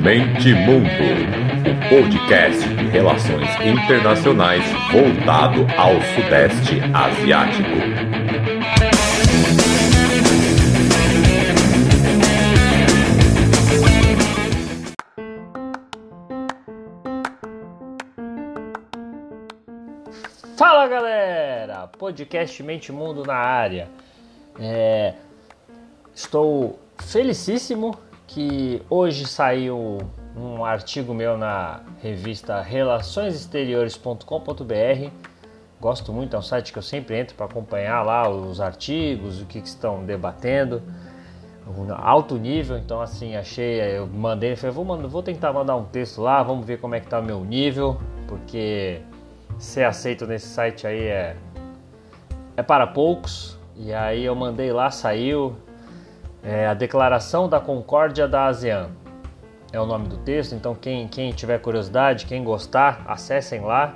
Mente Mundo, o podcast de relações internacionais voltado ao Sudeste Asiático. Fala galera, podcast Mente Mundo na área. É, estou felicíssimo que hoje saiu um artigo meu na revista relaçõesexteriores.com.br. Gosto muito, é um site que eu sempre entro para acompanhar lá os artigos, o que, que estão debatendo, alto nível. Então, assim, achei, eu mandei, falei, vou, vou tentar mandar um texto lá, vamos ver como é que tá o meu nível, porque ser aceito nesse site aí é, é para poucos. E aí eu mandei lá, saiu é, a Declaração da Concórdia da ASEAN. É o nome do texto, então quem, quem tiver curiosidade, quem gostar, acessem lá.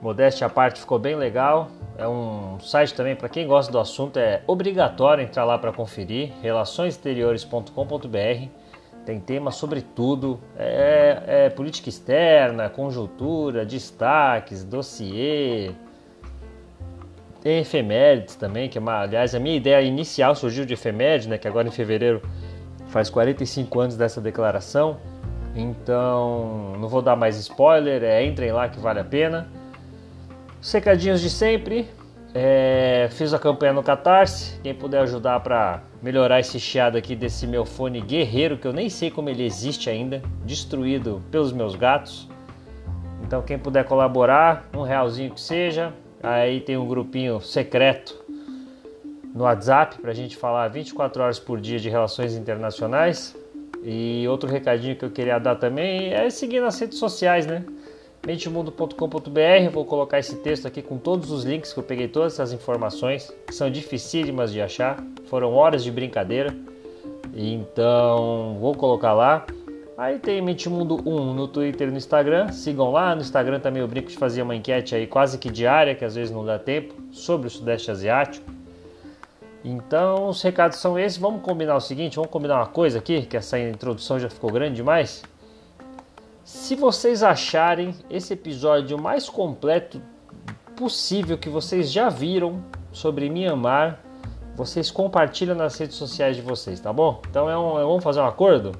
Modéstia à parte, ficou bem legal. É um site também, para quem gosta do assunto, é obrigatório entrar lá para conferir. relaçõesexteriores.com.br tem tema sobre tudo, é, é, política externa, conjuntura, destaques, dossiê, tem efemérides também, que é aliás a minha ideia inicial surgiu de efemérides, né, que agora em fevereiro faz 45 anos dessa declaração, então não vou dar mais spoiler, é, entrem lá que vale a pena. Secadinhos de sempre, é, fiz a campanha no Catarse. Quem puder ajudar para melhorar esse chiado aqui desse meu fone guerreiro, que eu nem sei como ele existe ainda, destruído pelos meus gatos. Então, quem puder colaborar, um realzinho que seja. Aí tem um grupinho secreto no WhatsApp para a gente falar 24 horas por dia de relações internacionais. E outro recadinho que eu queria dar também é seguir nas redes sociais, né? mentemundo.com.br. Vou colocar esse texto aqui com todos os links que eu peguei, todas essas informações que são dificílimas de achar. Foram horas de brincadeira. Então vou colocar lá. Aí tem Mentimundo 1 no Twitter e no Instagram. Sigam lá. No Instagram também eu brinco de fazer uma enquete aí quase que diária, que às vezes não dá tempo, sobre o Sudeste Asiático. Então os recados são esses. Vamos combinar o seguinte: vamos combinar uma coisa aqui, que essa introdução já ficou grande demais. Se vocês acharem esse episódio mais completo possível que vocês já viram sobre Myanmar, vocês compartilham nas redes sociais de vocês, tá bom? Então é um, é, vamos fazer um acordo?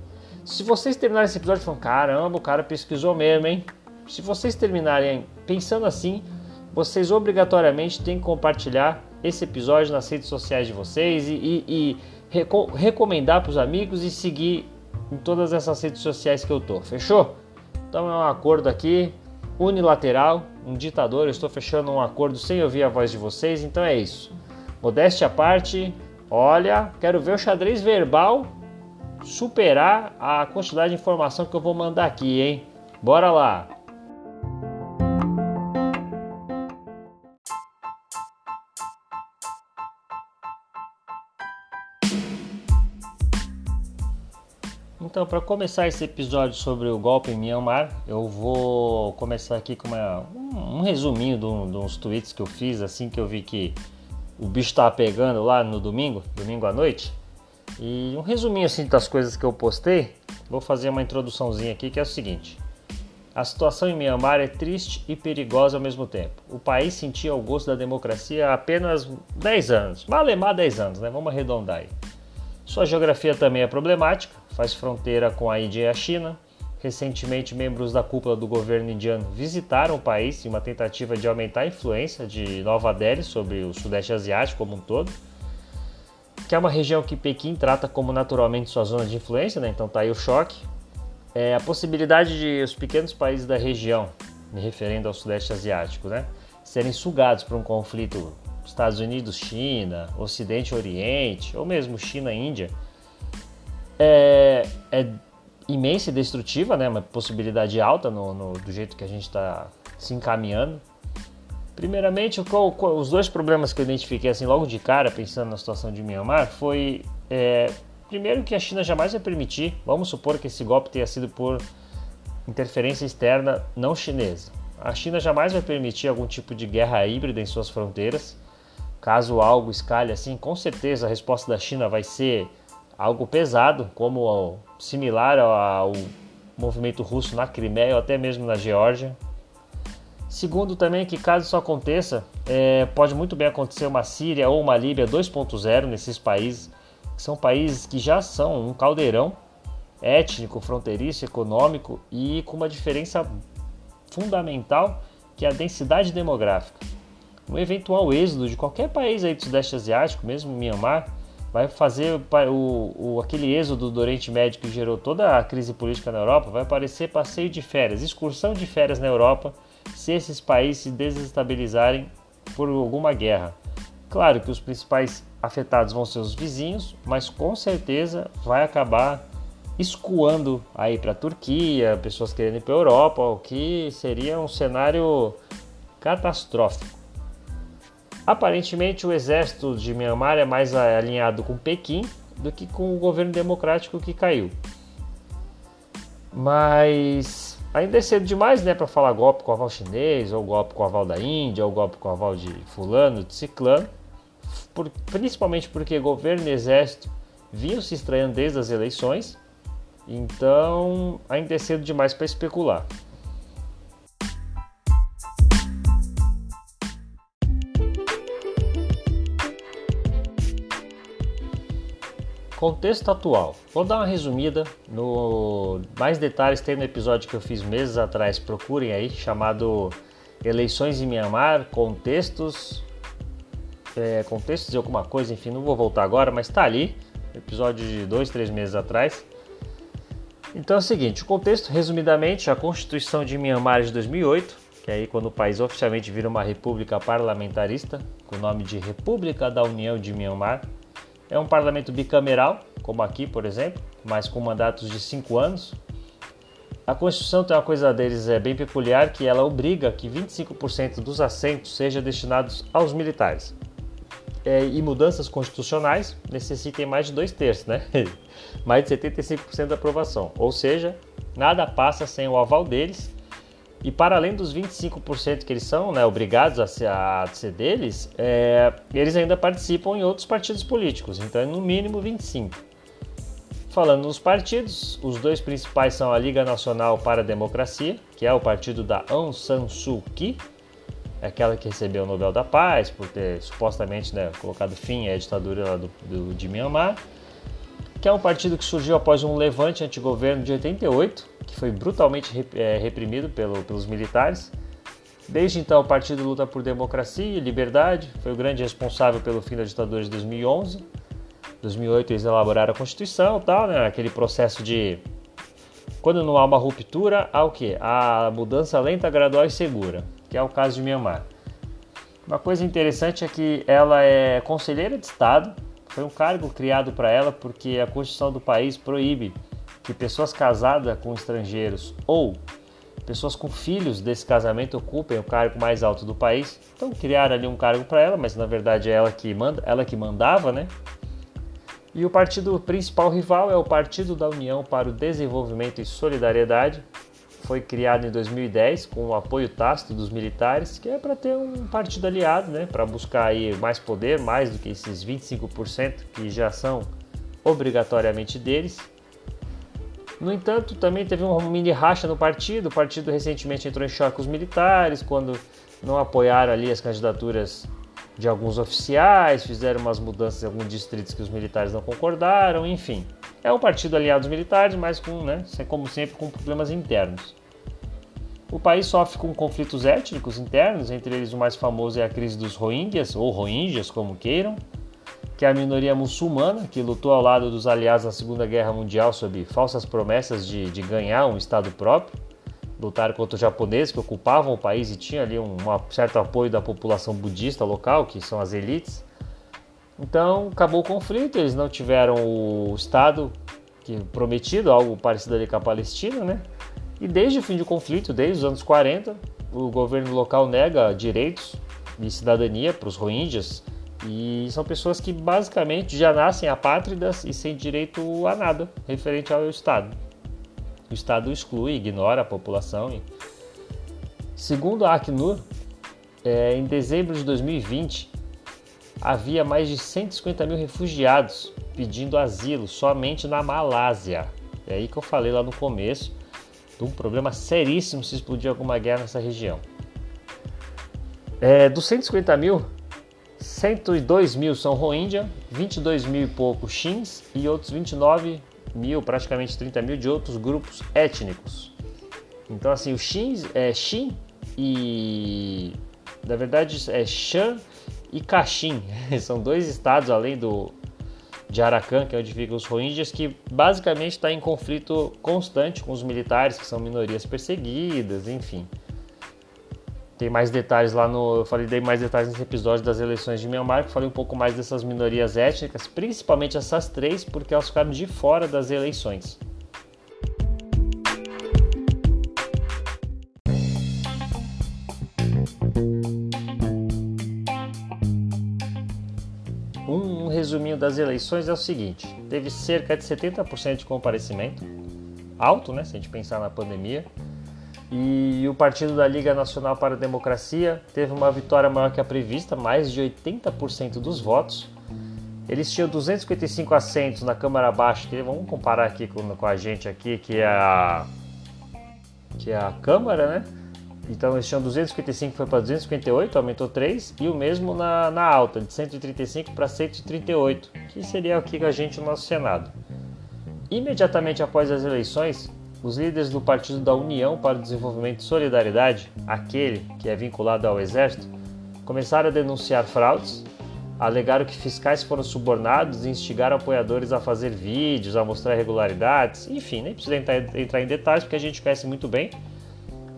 Se vocês terminarem esse episódio falando, caramba, o cara pesquisou mesmo, hein? Se vocês terminarem pensando assim, vocês obrigatoriamente têm que compartilhar esse episódio nas redes sociais de vocês e, e, e reco recomendar para os amigos e seguir em todas essas redes sociais que eu tô. Fechou? Então é um acordo aqui unilateral, um ditador. Eu estou fechando um acordo sem ouvir a voz de vocês, então é isso. Modéstia à parte, olha, quero ver o xadrez verbal superar a quantidade de informação que eu vou mandar aqui, hein? Bora lá! Então, para começar esse episódio sobre o golpe em Myanmar, eu vou começar aqui com uma, um, um resuminho de, um, de, uns tweets que eu fiz assim que eu vi que o bicho estava pegando lá no domingo, domingo à noite. E um resuminho assim das coisas que eu postei. Vou fazer uma introduçãozinha aqui que é o seguinte: a situação em Myanmar é triste e perigosa ao mesmo tempo. O país sentia o gosto da democracia há apenas 10 anos, malemar 10 anos, né? Vamos arredondar aí. Sua geografia também é problemática, faz fronteira com a Índia e a China. Recentemente, membros da cúpula do governo indiano visitaram o país em uma tentativa de aumentar a influência de Nova Delhi sobre o Sudeste Asiático como um todo, que é uma região que Pequim trata como naturalmente sua zona de influência, né? então tá aí o choque. É a possibilidade de os pequenos países da região, me referindo ao Sudeste Asiático, né? serem sugados por um conflito Estados Unidos, China, Ocidente, Oriente, ou mesmo China, Índia, é, é imensa e destrutiva, né? Uma possibilidade alta no, no do jeito que a gente está se encaminhando. Primeiramente, os dois problemas que eu identifiquei assim logo de cara, pensando na situação de Myanmar, foi é, primeiro que a China jamais vai permitir, vamos supor que esse golpe tenha sido por interferência externa não chinesa. A China jamais vai permitir algum tipo de guerra híbrida em suas fronteiras. Caso algo escalhe assim, com certeza a resposta da China vai ser algo pesado, como similar ao movimento russo na Crimeia ou até mesmo na Geórgia. Segundo também que caso isso aconteça, é, pode muito bem acontecer uma Síria ou uma Líbia 2.0 nesses países, que são países que já são um caldeirão étnico, fronteiriço, econômico e com uma diferença fundamental que é a densidade demográfica. Um eventual êxodo de qualquer país aí do Sudeste Asiático, mesmo Myanmar, vai fazer o, o, aquele êxodo do Oriente Médio que gerou toda a crise política na Europa, vai parecer passeio de férias, excursão de férias na Europa, se esses países se desestabilizarem por alguma guerra. Claro que os principais afetados vão ser os vizinhos, mas com certeza vai acabar escoando aí para a Turquia, pessoas querendo ir para a Europa, o que seria um cenário catastrófico. Aparentemente, o exército de Myanmar é mais alinhado com Pequim do que com o governo democrático que caiu. Mas ainda é cedo demais né, para falar golpe com aval chinês, ou golpe com aval da Índia, ou golpe com aval de fulano, de ciclano, por, principalmente porque governo e exército vinham se estranhando desde as eleições, então ainda é cedo demais para especular. Contexto atual. Vou dar uma resumida. No mais detalhes tem no episódio que eu fiz meses atrás. Procurem aí, chamado Eleições em Myanmar, contextos, é, contextos de alguma coisa. Enfim, não vou voltar agora, mas está ali. Episódio de dois, três meses atrás. Então é o seguinte, o contexto, resumidamente, a Constituição de Myanmar de 2008, que é aí quando o país oficialmente vira uma república parlamentarista, com o nome de República da União de Myanmar, é um parlamento bicameral, como aqui, por exemplo, mas com mandatos de cinco anos. A Constituição tem uma coisa deles é bem peculiar, que ela obriga que 25% dos assentos sejam destinados aos militares. É, e mudanças constitucionais necessitem mais de dois terços, né? mais de 75% da aprovação. Ou seja, nada passa sem o aval deles e para além dos 25% que eles são né, obrigados a ser, a ser deles, é, eles ainda participam em outros partidos políticos, então é no mínimo 25%. Falando nos partidos, os dois principais são a Liga Nacional para a Democracia, que é o partido da Aung San Suu Kyi, aquela que recebeu o Nobel da Paz por ter supostamente né, colocado fim à ditadura do, do, de Myanmar, que é um partido que surgiu após um levante antigoverno de 88, que foi brutalmente é, reprimido pelo, pelos militares. Desde então, o partido luta por democracia e liberdade, foi o grande responsável pelo fim da ditadura de 2011. 2008 eles elaboraram a Constituição, tal, né? Aquele processo de quando não há uma ruptura, há o que? A mudança lenta, gradual e segura, que é o caso de Myanmar. Uma coisa interessante é que ela é conselheira de Estado, foi um cargo criado para ela porque a Constituição do país proíbe que pessoas casadas com estrangeiros ou pessoas com filhos desse casamento ocupem o cargo mais alto do país. Então criaram ali um cargo para ela, mas na verdade é ela que manda, ela que mandava, né? E o partido principal rival é o Partido da União para o Desenvolvimento e Solidariedade. Foi criado em 2010 com o apoio tácito dos militares, que é para ter um partido aliado, né, para buscar aí mais poder, mais do que esses 25% que já são obrigatoriamente deles. No entanto, também teve uma mini racha no partido. O partido recentemente entrou em choque com os militares quando não apoiaram ali as candidaturas de alguns oficiais, fizeram umas mudanças em alguns distritos que os militares não concordaram, enfim. É um partido aliado aos militares, mas com, né, como sempre, com problemas internos. O país sofre com conflitos étnicos internos, entre eles o mais famoso é a crise dos Rohingyas, ou Rohingyas, como queiram, que é a minoria muçulmana que lutou ao lado dos aliados na Segunda Guerra Mundial sob falsas promessas de, de ganhar um Estado próprio. Lutaram contra os japoneses que ocupavam o país e tinha ali um, um certo apoio da população budista local, que são as elites. Então acabou o conflito, eles não tiveram o Estado que prometido, algo parecido ali com a Palestina, né? E desde o fim do conflito, desde os anos 40, o governo local nega direitos de cidadania para os Rohingyas, e são pessoas que basicamente já nascem apátridas e sem direito a nada referente ao Estado. O Estado exclui, ignora a população. Segundo a Acnur, é, em dezembro de 2020 havia mais de 150 mil refugiados pedindo asilo somente na Malásia. É aí que eu falei lá no começo de um problema seríssimo se explodir alguma guerra nessa região. É, dos 150 mil, 102 mil são Rohingya, 22 mil e pouco Xins e outros 29 mil, praticamente 30 mil de outros grupos étnicos. Então, assim, o Xins, é, Xin e. Na verdade, é Shan e Kachin. São dois estados além do de Arakan, que é onde ficam os Rohingyas, que basicamente está em conflito constante com os militares, que são minorias perseguidas, enfim. Tem mais detalhes lá no. Eu falei dei mais detalhes nesse episódio das eleições de Myanmar, que falei um pouco mais dessas minorias étnicas, principalmente essas três, porque elas ficaram de fora das eleições. Um resuminho das eleições é o seguinte: teve cerca de 70% de comparecimento, alto, né? Se a gente pensar na pandemia e o partido da Liga Nacional para a Democracia teve uma vitória maior que a prevista, mais de 80% dos votos. Eles tinham 255 assentos na Câmara Baixa, que vamos comparar aqui com, com a gente aqui, que é a que é a Câmara, né? Então eles tinham 255, foi para 258, aumentou 3, e o mesmo na, na alta, de 135 para 138, que seria o que a gente no nosso Senado. Imediatamente após as eleições, os líderes do Partido da União para o Desenvolvimento e Solidariedade, aquele que é vinculado ao Exército, começaram a denunciar fraudes, alegaram que fiscais foram subornados e instigaram apoiadores a fazer vídeos, a mostrar irregularidades, enfim, nem precisa entrar, em detalhes porque a gente conhece muito bem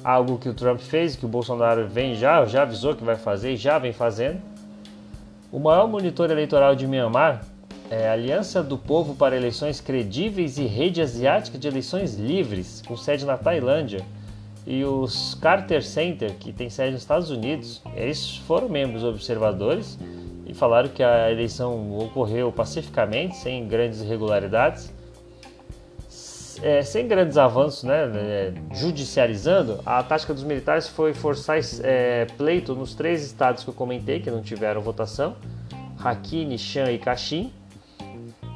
algo que o Trump fez, que o Bolsonaro vem já, já avisou que vai fazer e já vem fazendo. O maior monitor eleitoral de Myanmar é, Aliança do Povo para Eleições Credíveis e Rede Asiática de Eleições Livres, com sede na Tailândia, e os Carter Center, que tem sede nos Estados Unidos, eles foram membros observadores e falaram que a eleição ocorreu pacificamente, sem grandes irregularidades, é, sem grandes avanços, né, é, judicializando, a tática dos militares foi forçar é, pleito nos três estados que eu comentei, que não tiveram votação, Rakhine, Shan e Kachin,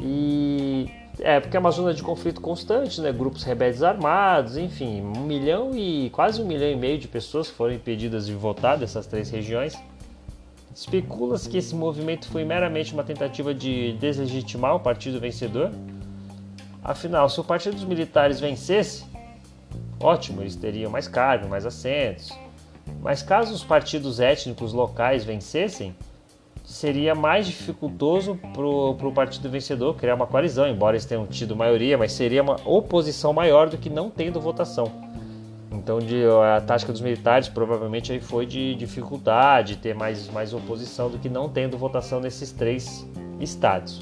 e é porque é uma zona de conflito constante, né? Grupos rebeldes armados, enfim, um milhão e quase um milhão e meio de pessoas foram impedidas de votar dessas três regiões. Especula-se que esse movimento foi meramente uma tentativa de deslegitimar o partido vencedor. Afinal, se o partido dos militares vencesse, ótimo, eles teriam mais cargos, mais assentos. Mas caso os partidos étnicos locais vencessem, seria mais dificultoso para o partido vencedor criar uma coalizão, embora eles tenham tido maioria, mas seria uma oposição maior do que não tendo votação. Então de, a tática dos militares provavelmente aí foi de dificuldade, ter mais, mais oposição do que não tendo votação nesses três estados.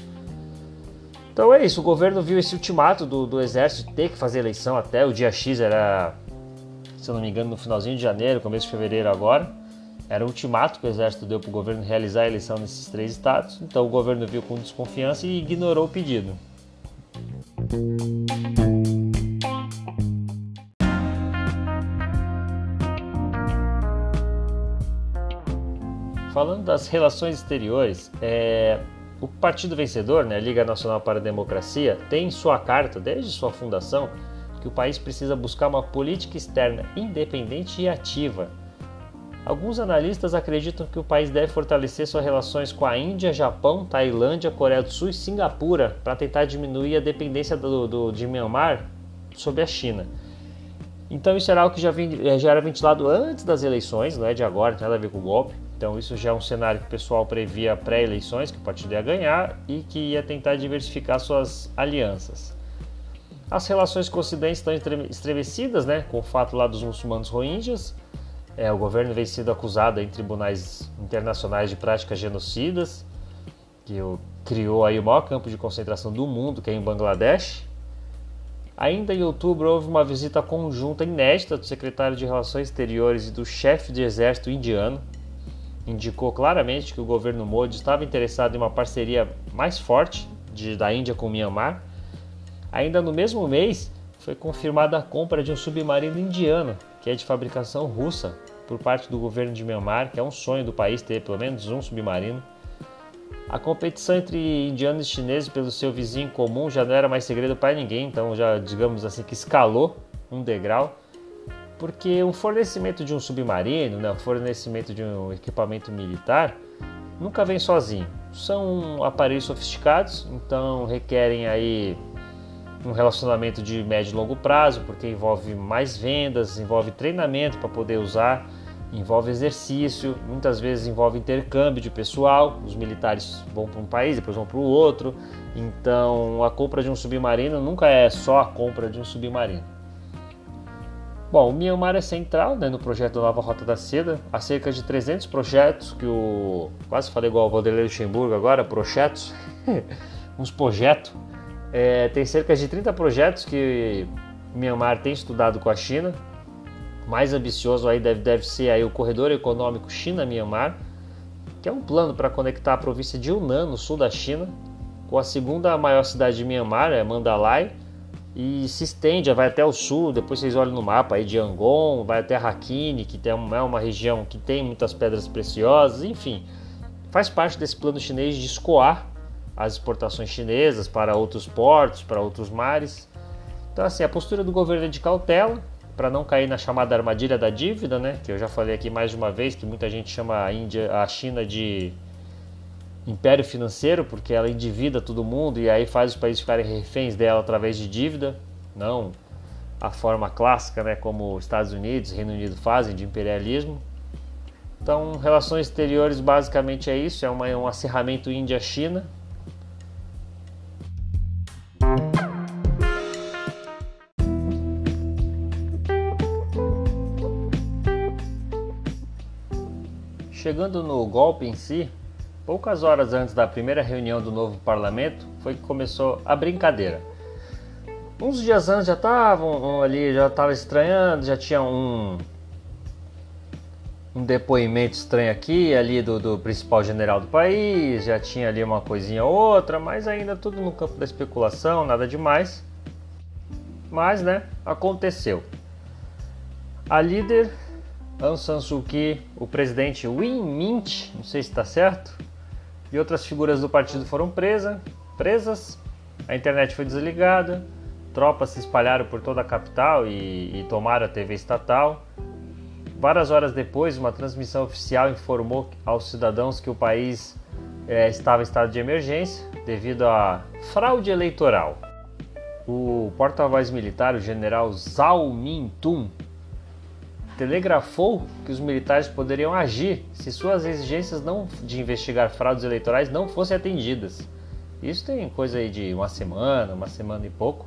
Então é isso, o governo viu esse ultimato do, do exército ter que fazer eleição até o dia X, era, se eu não me engano, no finalzinho de janeiro, começo de fevereiro agora. Era o ultimato que o Exército deu para o governo realizar a eleição nesses três estados, então o governo viu com desconfiança e ignorou o pedido. Falando das relações exteriores, é, o partido vencedor, né, a Liga Nacional para a Democracia, tem em sua carta, desde sua fundação, que o país precisa buscar uma política externa independente e ativa Alguns analistas acreditam que o país deve fortalecer suas relações com a Índia, Japão, Tailândia, Coreia do Sul e Singapura para tentar diminuir a dependência do, do, de Myanmar sobre a China. Então isso era algo que já, vim, já era ventilado antes das eleições, não é de agora, tem nada a ver com o golpe. Então isso já é um cenário que o pessoal previa pré-eleições, que o partido ia ganhar e que ia tentar diversificar suas alianças. As relações com o Ocidente estão estremecidas, né, com o fato lá dos muçulmanos rohingyas, é, o governo vem sendo acusado em tribunais internacionais de práticas genocidas, que criou aí o maior campo de concentração do mundo, que é em Bangladesh. Ainda em outubro houve uma visita conjunta inédita do secretário de Relações Exteriores e do chefe de exército indiano. Indicou claramente que o governo Modi estava interessado em uma parceria mais forte de, da Índia com o Myanmar. Ainda no mesmo mês, foi confirmada a compra de um submarino indiano que é de fabricação russa, por parte do governo de Myanmar, que é um sonho do país ter pelo menos um submarino. A competição entre indianos e chineses pelo seu vizinho comum já não era mais segredo para ninguém, então já digamos assim que escalou um degrau, porque o fornecimento de um submarino, né, o fornecimento de um equipamento militar, nunca vem sozinho. São aparelhos sofisticados, então requerem aí um relacionamento de médio e longo prazo, porque envolve mais vendas, envolve treinamento para poder usar envolve exercício, muitas vezes envolve intercâmbio de pessoal. Os militares vão para um país, depois vão para o outro. Então, a compra de um submarino nunca é só a compra de um submarino. Bom, o Myanmar é central né, no projeto da Nova Rota da Seda. Há cerca de 300 projetos que o. Quase falei igual o Vanderlei Luxemburgo agora, projetos. uns projetos. É, tem cerca de 30 projetos que o Myanmar tem estudado com a China. Mais ambicioso aí deve, deve ser aí o corredor econômico China-Myanmar, que é um plano para conectar a província de Yunnan, no sul da China, com a segunda maior cidade de Myanmar, é Mandalay, e se estende, vai até o sul, depois vocês olham no mapa aí de Yangon, vai até Rakhine, que é uma região que tem muitas pedras preciosas, enfim, faz parte desse plano chinês de escoar as exportações chinesas para outros portos, para outros mares. Então assim, a postura do governo é de cautela, para não cair na chamada armadilha da dívida, né? Que eu já falei aqui mais de uma vez que muita gente chama a Índia, a China de império financeiro, porque ela endivida todo mundo e aí faz os países ficarem reféns dela através de dívida, não a forma clássica, né, como Estados Unidos, Reino Unido fazem de imperialismo. Então, relações exteriores basicamente é isso, é uma, um acirramento Índia-China, Chegando no golpe em si, poucas horas antes da primeira reunião do novo parlamento, foi que começou a brincadeira. Uns dias antes já estavam ali, já estava estranhando, já tinha um um depoimento estranho aqui, ali do, do principal general do país, já tinha ali uma coisinha ou outra, mas ainda tudo no campo da especulação, nada demais. Mas, né, aconteceu. A líder Aung San Suu Kyi, o presidente Win Mint, não sei se está certo, e outras figuras do partido foram presa, presas, a internet foi desligada, tropas se espalharam por toda a capital e, e tomaram a TV estatal. Várias horas depois, uma transmissão oficial informou aos cidadãos que o país é, estava em estado de emergência devido à fraude eleitoral. O porta-voz militar, o general Zhao Min-tum, telegrafou que os militares poderiam agir se suas exigências não, de investigar fraudes eleitorais não fossem atendidas. Isso tem coisa aí de uma semana, uma semana e pouco.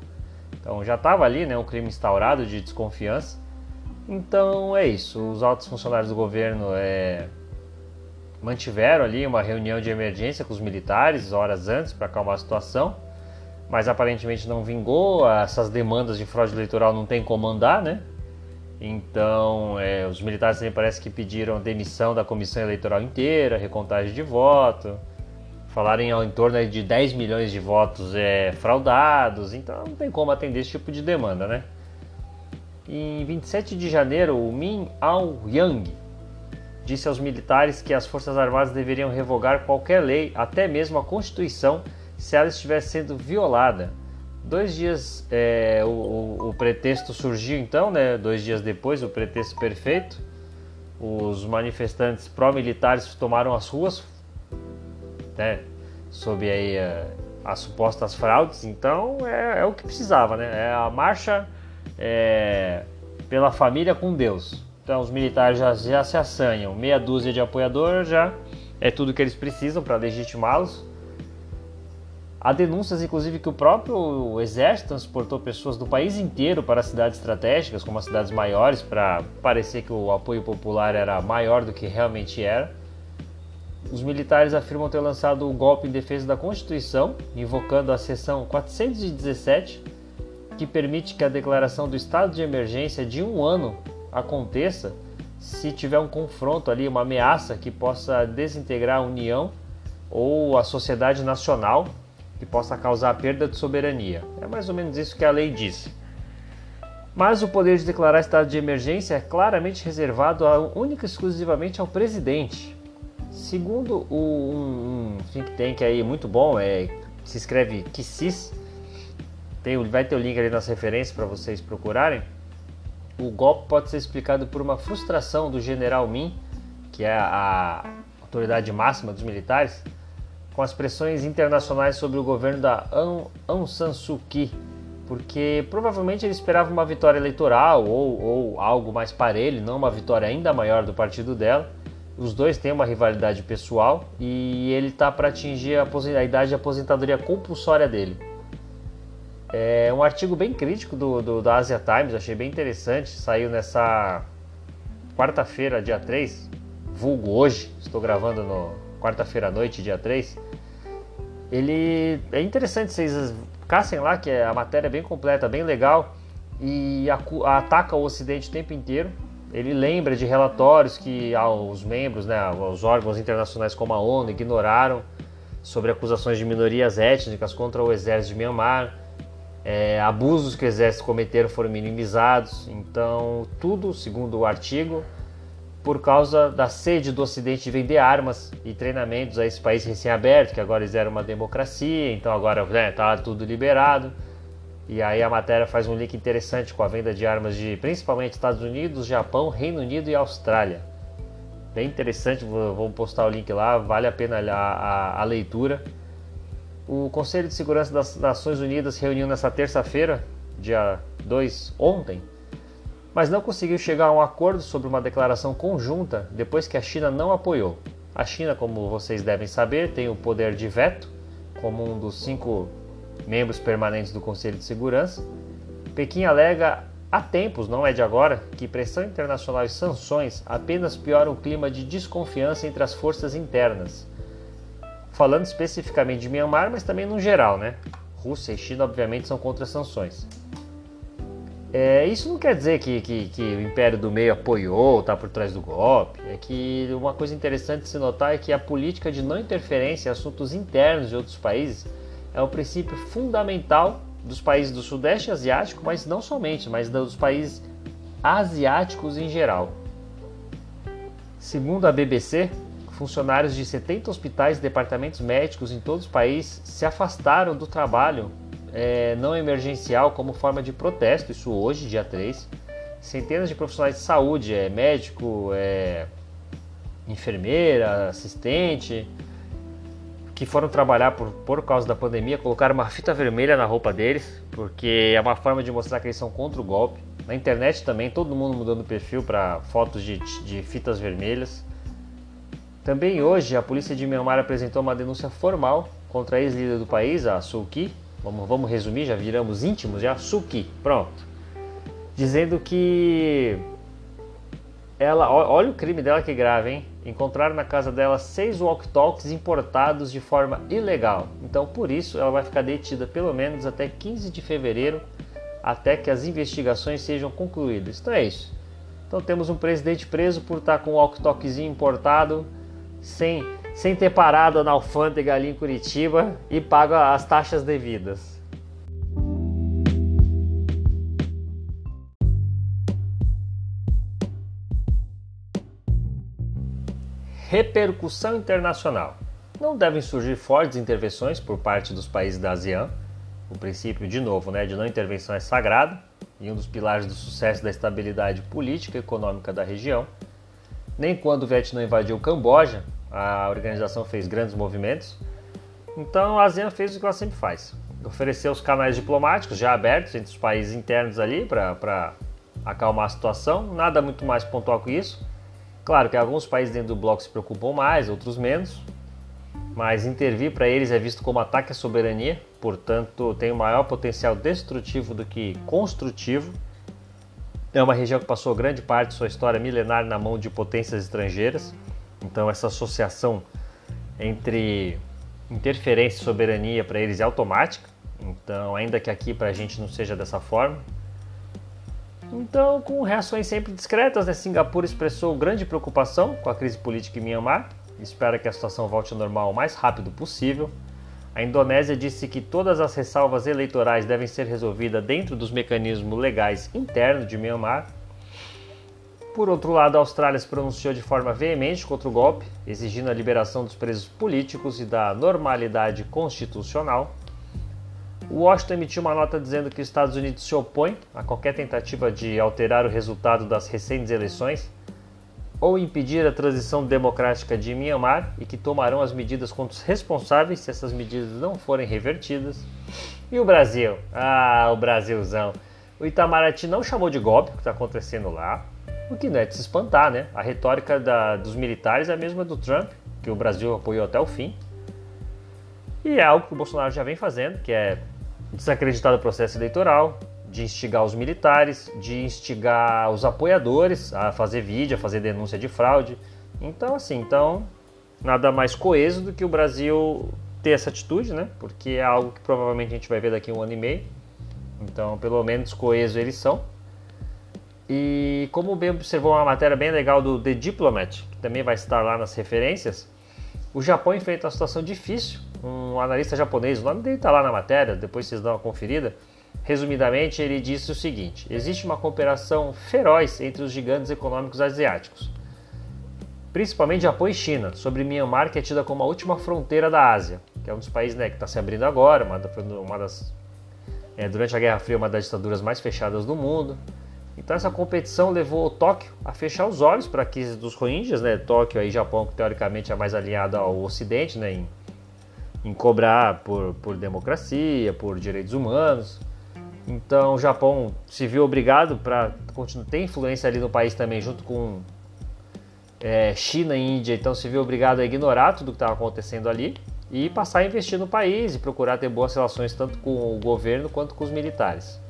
Então já estava ali né, um crime instaurado de desconfiança. Então é isso. Os altos funcionários do governo é, mantiveram ali uma reunião de emergência com os militares horas antes para acalmar a situação. Mas aparentemente não vingou. Essas demandas de fraude eleitoral não tem como andar, né? Então, é, os militares também parece que pediram demissão da comissão eleitoral inteira, recontagem de voto, falarem ao em torno de 10 milhões de votos é, fraudados, então não tem como atender esse tipo de demanda, né? Em 27 de janeiro, o Min Aung Yang disse aos militares que as Forças Armadas deveriam revogar qualquer lei, até mesmo a Constituição, se ela estivesse sendo violada Dois dias, é, o, o, pretexto surgiu então, né? Dois dias depois, o pretexto perfeito. Os manifestantes pró-militares tomaram as ruas, né? Sob aí a, as supostas fraudes. Então é, é, o que precisava, né? É a marcha é, pela família com Deus. Então os militares já, já se assanham, meia dúzia de apoiadores já é tudo que eles precisam para legitimá-los. Há denúncias, inclusive, que o próprio exército transportou pessoas do país inteiro para cidades estratégicas, como as cidades maiores, para parecer que o apoio popular era maior do que realmente era. Os militares afirmam ter lançado o golpe em defesa da Constituição, invocando a seção 417, que permite que a declaração do estado de emergência de um ano aconteça se tiver um confronto ali, uma ameaça que possa desintegrar a União ou a sociedade nacional que possa causar perda de soberania. É mais ou menos isso que a lei diz. Mas o poder de declarar estado de emergência é claramente reservado a, única e exclusivamente ao presidente. Segundo o, um, um, think tank aí muito bom, é, se escreve KISIS, tem, vai ter o link ali nas referências para vocês procurarem. O golpe pode ser explicado por uma frustração do general Min, que é a autoridade máxima dos militares, com as pressões internacionais sobre o governo da Aung San Suu Kyi, porque provavelmente ele esperava uma vitória eleitoral ou, ou algo mais parelho, não uma vitória ainda maior do partido dela. Os dois têm uma rivalidade pessoal e ele está para atingir a, a, idade de aposentadoria compulsória dele. É um artigo bem crítico do, do da Asia Times, achei bem interessante, saiu nessa quarta-feira, dia 3, vulgo hoje, estou gravando no quarta-feira à noite, dia 3. Ele é interessante vocês caçem lá, que é, a matéria é bem completa, bem legal e ataca o Ocidente o tempo inteiro. Ele lembra de relatórios que os membros, né, os órgãos internacionais como a ONU ignoraram sobre acusações de minorias étnicas contra o exército de Myanmar. É, abusos que o exército cometeram foram minimizados. Então, tudo, segundo o artigo, por causa da sede do Ocidente de vender armas e treinamentos a esse país recém-aberto, que agora eles eram uma democracia, então agora está né, tá tudo liberado. E aí a matéria faz um link interessante com a venda de armas de principalmente Estados Unidos, Japão, Reino Unido e Austrália. Bem interessante, vou postar o link lá, vale a pena a, a, a leitura. O Conselho de Segurança das Nações Unidas reuniu nessa terça-feira, dia 2, ontem, mas não conseguiu chegar a um acordo sobre uma declaração conjunta depois que a China não apoiou. A China, como vocês devem saber, tem o poder de veto como um dos cinco membros permanentes do Conselho de Segurança. Pequim alega há tempos, não é de agora, que pressão internacional e sanções apenas pioram o clima de desconfiança entre as forças internas. Falando especificamente de Myanmar, mas também no geral, né? Rússia e China, obviamente, são contra sanções. É, isso não quer dizer que, que, que, o Império do Meio apoiou, está por trás do golpe. É que uma coisa interessante de se notar é que a política de não interferência em assuntos internos de outros países é um princípio fundamental dos países do Sudeste Asiático, mas não somente, mas dos países asiáticos em geral. Segundo a BBC, funcionários de 70 hospitais e departamentos médicos em todos os países se afastaram do trabalho é, não emergencial como forma de protesto, isso hoje, dia 3. Centenas de profissionais de saúde, é, médico, é, enfermeira, assistente, que foram trabalhar por, por causa da pandemia, colocaram uma fita vermelha na roupa deles, porque é uma forma de mostrar que eles são contra o golpe. Na internet também, todo mundo mudando perfil para fotos de, de fitas vermelhas. Também hoje, a polícia de Myanmar apresentou uma denúncia formal contra a ex-líder do país, a Suu Kyi, vamos, vamos resumir, já viramos íntimos, já Suki, pronto. Dizendo que ela, olha o crime dela que grave, hein? Encontraram na casa dela seis walk-talks importados de forma ilegal. Então, por isso, ela vai ficar detida pelo menos até 15 de fevereiro, até que as investigações sejam concluídas. Então é isso. Então temos um presidente preso por estar com um walk-talkzinho importado, sem sem ter parado na alfândega ali em Curitiba e pago as taxas devidas. Repercussão internacional. Não devem surgir fortes intervenções por parte dos países da ASEAN. O princípio, de novo, né, de não intervenção é sagrado e um dos pilares do sucesso da estabilidade política e econômica da região. Nem quando o Vietnã invadiu o Camboja, a organização fez grandes movimentos. Então a ASEAN fez o que ela sempre faz: ofereceu os canais diplomáticos já abertos entre os países internos ali para acalmar a situação. Nada muito mais pontual que isso. Claro que alguns países dentro do bloco se preocupam mais, outros menos. Mas intervir para eles é visto como ataque à soberania, portanto, tem o maior potencial destrutivo do que construtivo. É uma região que passou grande parte de sua história milenar na mão de potências estrangeiras. Então, essa associação entre interferência e soberania para eles é automática. Então, ainda que aqui para a gente não seja dessa forma. Então, com reações sempre discretas, né? Singapura expressou grande preocupação com a crise política em Myanmar. Espera que a situação volte ao normal o mais rápido possível. A Indonésia disse que todas as ressalvas eleitorais devem ser resolvidas dentro dos mecanismos legais internos de Myanmar Por outro lado, a Austrália se pronunciou de forma veemente contra o golpe, exigindo a liberação dos presos políticos e da normalidade constitucional. Washington emitiu uma nota dizendo que os Estados Unidos se opõem a qualquer tentativa de alterar o resultado das recentes eleições ou impedir a transição democrática de Myanmar e que tomarão as medidas contra os responsáveis se essas medidas não forem revertidas. E o Brasil? Ah, o Brasilzão. O Itamaraty não chamou de golpe o que está acontecendo lá, o que não é de se espantar, né? A retórica da, dos militares é a mesma do Trump, que o Brasil apoiou até o fim. E é algo que o Bolsonaro já vem fazendo, que é desacreditar o processo eleitoral, de instigar os militares, de instigar os apoiadores a fazer vídeo, a fazer denúncia de fraude. Então, assim, então nada mais coeso do que o Brasil ter essa atitude, né? Porque é algo que provavelmente a gente vai ver daqui a um ano e meio. Então, pelo menos coeso eles são. E como bem observou uma matéria bem legal do The Diplomat, que também vai estar lá nas referências, o Japão enfrenta uma situação difícil. Um analista japonês, o nome dele está lá na matéria, depois vocês dão uma conferida. Resumidamente, ele disse o seguinte: existe uma cooperação feroz entre os gigantes econômicos asiáticos, principalmente Japão e China, sobre Myanmar, que é tida como a última fronteira da Ásia, que é um dos países né, que está se abrindo agora, uma, das, é, durante a Guerra Fria, uma das ditaduras mais fechadas do mundo. Então essa competição levou Tóquio a fechar os olhos para a crise dos Rohingyas, né? Tóquio aí Japão que teoricamente é mais alinhado ao Ocidente, né? Em, em cobrar por, por democracia, por direitos humanos. Então o Japão se viu obrigado para ter influência ali no país também, junto com é, China e Índia. Então se viu obrigado a ignorar tudo que estava acontecendo ali e passar a investir no país e procurar ter boas relações tanto com o governo quanto com os militares.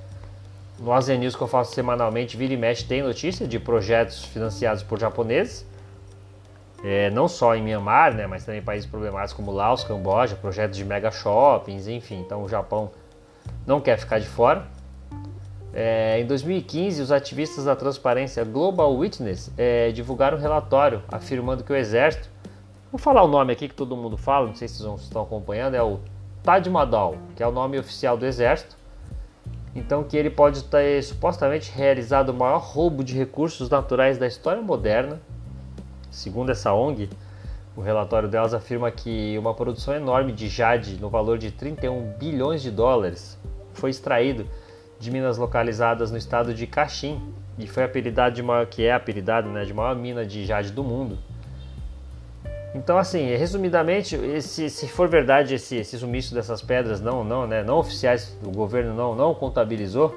No Asia News que eu faço semanalmente, vira e mexe, tem notícia de projetos financiados por japoneses, é, não só em Myanmar, né, mas também em países problemáticos como Laos, Camboja, projetos de mega shoppings, enfim. Então o Japão não quer ficar de fora. É, em 2015, os ativistas da transparência Global Witness é, divulgaram um relatório afirmando que o exército, vou falar o nome aqui que todo mundo fala, não sei se vocês estão acompanhando, é o Taj Mahal, que é o nome oficial do exército, então que ele pode ter supostamente realizado o maior roubo de recursos naturais da história moderna. Segundo essa ONG, o relatório delas afirma que uma produção enorme de jade no valor de 31 bilhões de dólares foi extraído de minas localizadas no estado de Caxim e foi apelidado de maior, que é apelidado né, de maior mina de jade do mundo. Então, assim, resumidamente, esse, se for verdade esse, esse sumiço dessas pedras não, não, né, não oficiais, o governo não, não contabilizou,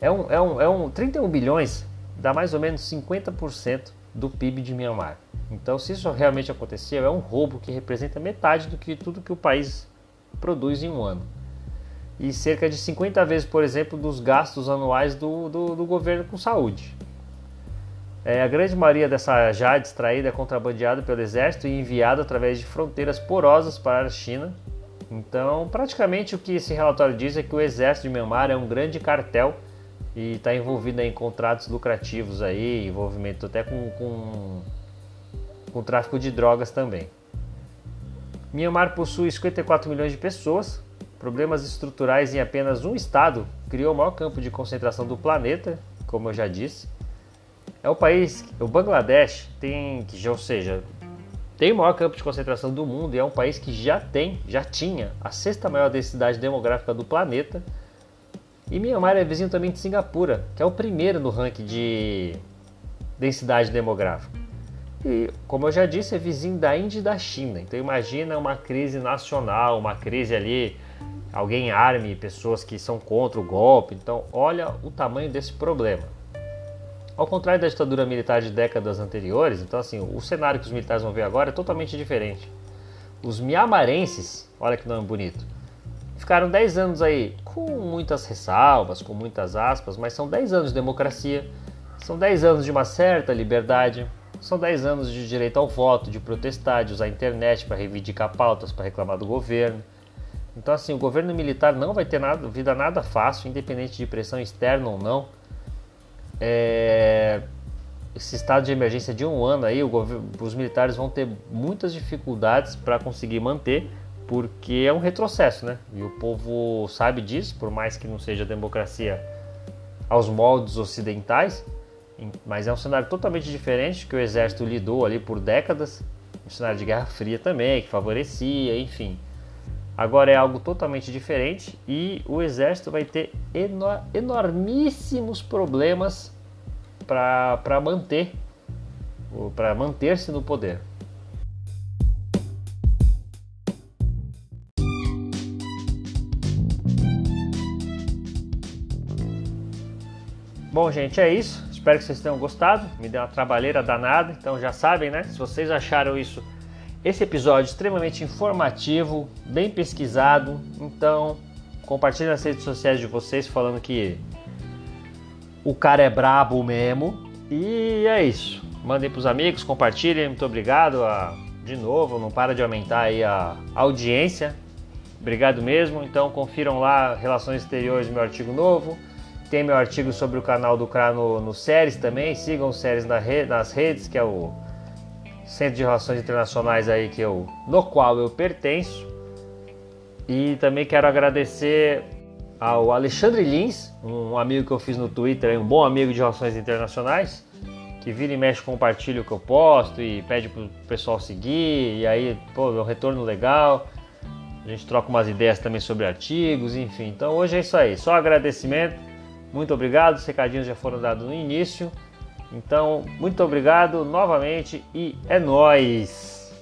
é um, é, um, é um 31 bilhões, dá mais ou menos 50% do PIB de Myanmar. Então, se isso realmente aconteceu, é um roubo que representa metade do que tudo que o país produz em um ano. E cerca de 50 vezes, por exemplo, dos gastos anuais do, do, do governo com saúde. É, a grande maioria dessa jade extraída é contrabandeada pelo exército e enviada através de fronteiras porosas para a China. Então, praticamente o que esse relatório diz é que o exército de Myanmar é um grande cartel e está envolvido em contratos lucrativos aí, envolvimento até com, com, com tráfico de drogas também. Myanmar possui 54 milhões de pessoas, problemas estruturais em apenas um estado criou o maior campo de concentração do planeta, como eu já disse. É o país, o Bangladesh tem, que ou seja, tem o maior campo de concentração do mundo e é um país que já tem, já tinha a sexta maior densidade demográfica do planeta. E Myanmar é vizinho também de Singapura, que é o primeiro no ranking de densidade demográfica. E, como eu já disse, é vizinho da Índia e da China. Então imagina uma crise nacional, uma crise ali, alguém arme pessoas que são contra o golpe. Então olha o tamanho desse problema. Ao contrário da ditadura militar de décadas anteriores, então assim, o cenário que os militares vão ver agora é totalmente diferente. Os miamarenses, olha que nome bonito, ficaram 10 anos aí com muitas ressalvas, com muitas aspas, mas são 10 anos de democracia, são 10 anos de uma certa liberdade, são 10 anos de direito ao voto, de protestar, de usar a internet para reivindicar pautas, para reclamar do governo. Então assim, o governo militar não vai ter nada, vida nada fácil, independente de pressão externa ou não é, esse estado de emergência de um ano aí, os militares vão ter muitas dificuldades para conseguir manter, porque é um retrocesso, né? E o povo sabe disso, por mais que não seja democracia aos moldes ocidentais. mas é um cenário totalmente diferente que o exército lidou ali por décadas, um cenário de Guerra Fria também, que favorecia, enfim. Agora é algo totalmente diferente e o exército vai ter enor enormíssimos problemas para manter para manter-se no poder. Bom, gente, é isso. Espero que vocês tenham gostado. Me deu uma trabalheira danada, então já sabem, né? Se vocês acharam isso esse episódio extremamente informativo, bem pesquisado, então compartilhe nas redes sociais de vocês falando que o cara é brabo mesmo. E é isso. Mandem para os amigos, compartilhem. Muito obrigado. A, de novo, não para de aumentar aí a audiência. Obrigado mesmo. Então confiram lá Relações Exteriores, meu artigo novo. Tem meu artigo sobre o canal do CRA no, no Séries também. Sigam o Séries na rede, nas redes, que é o Centro de Relações Internacionais aí que eu, no qual eu pertenço. E também quero agradecer ao Alexandre Lins, um amigo que eu fiz no Twitter, um bom amigo de relações internacionais, que vira e mexe compartilha o que eu posto e pede pro pessoal seguir, e aí, pô, é um retorno legal. A gente troca umas ideias também sobre artigos, enfim. Então hoje é isso aí, só agradecimento. Muito obrigado, os recadinhos já foram dados no início. Então, muito obrigado novamente e é nós.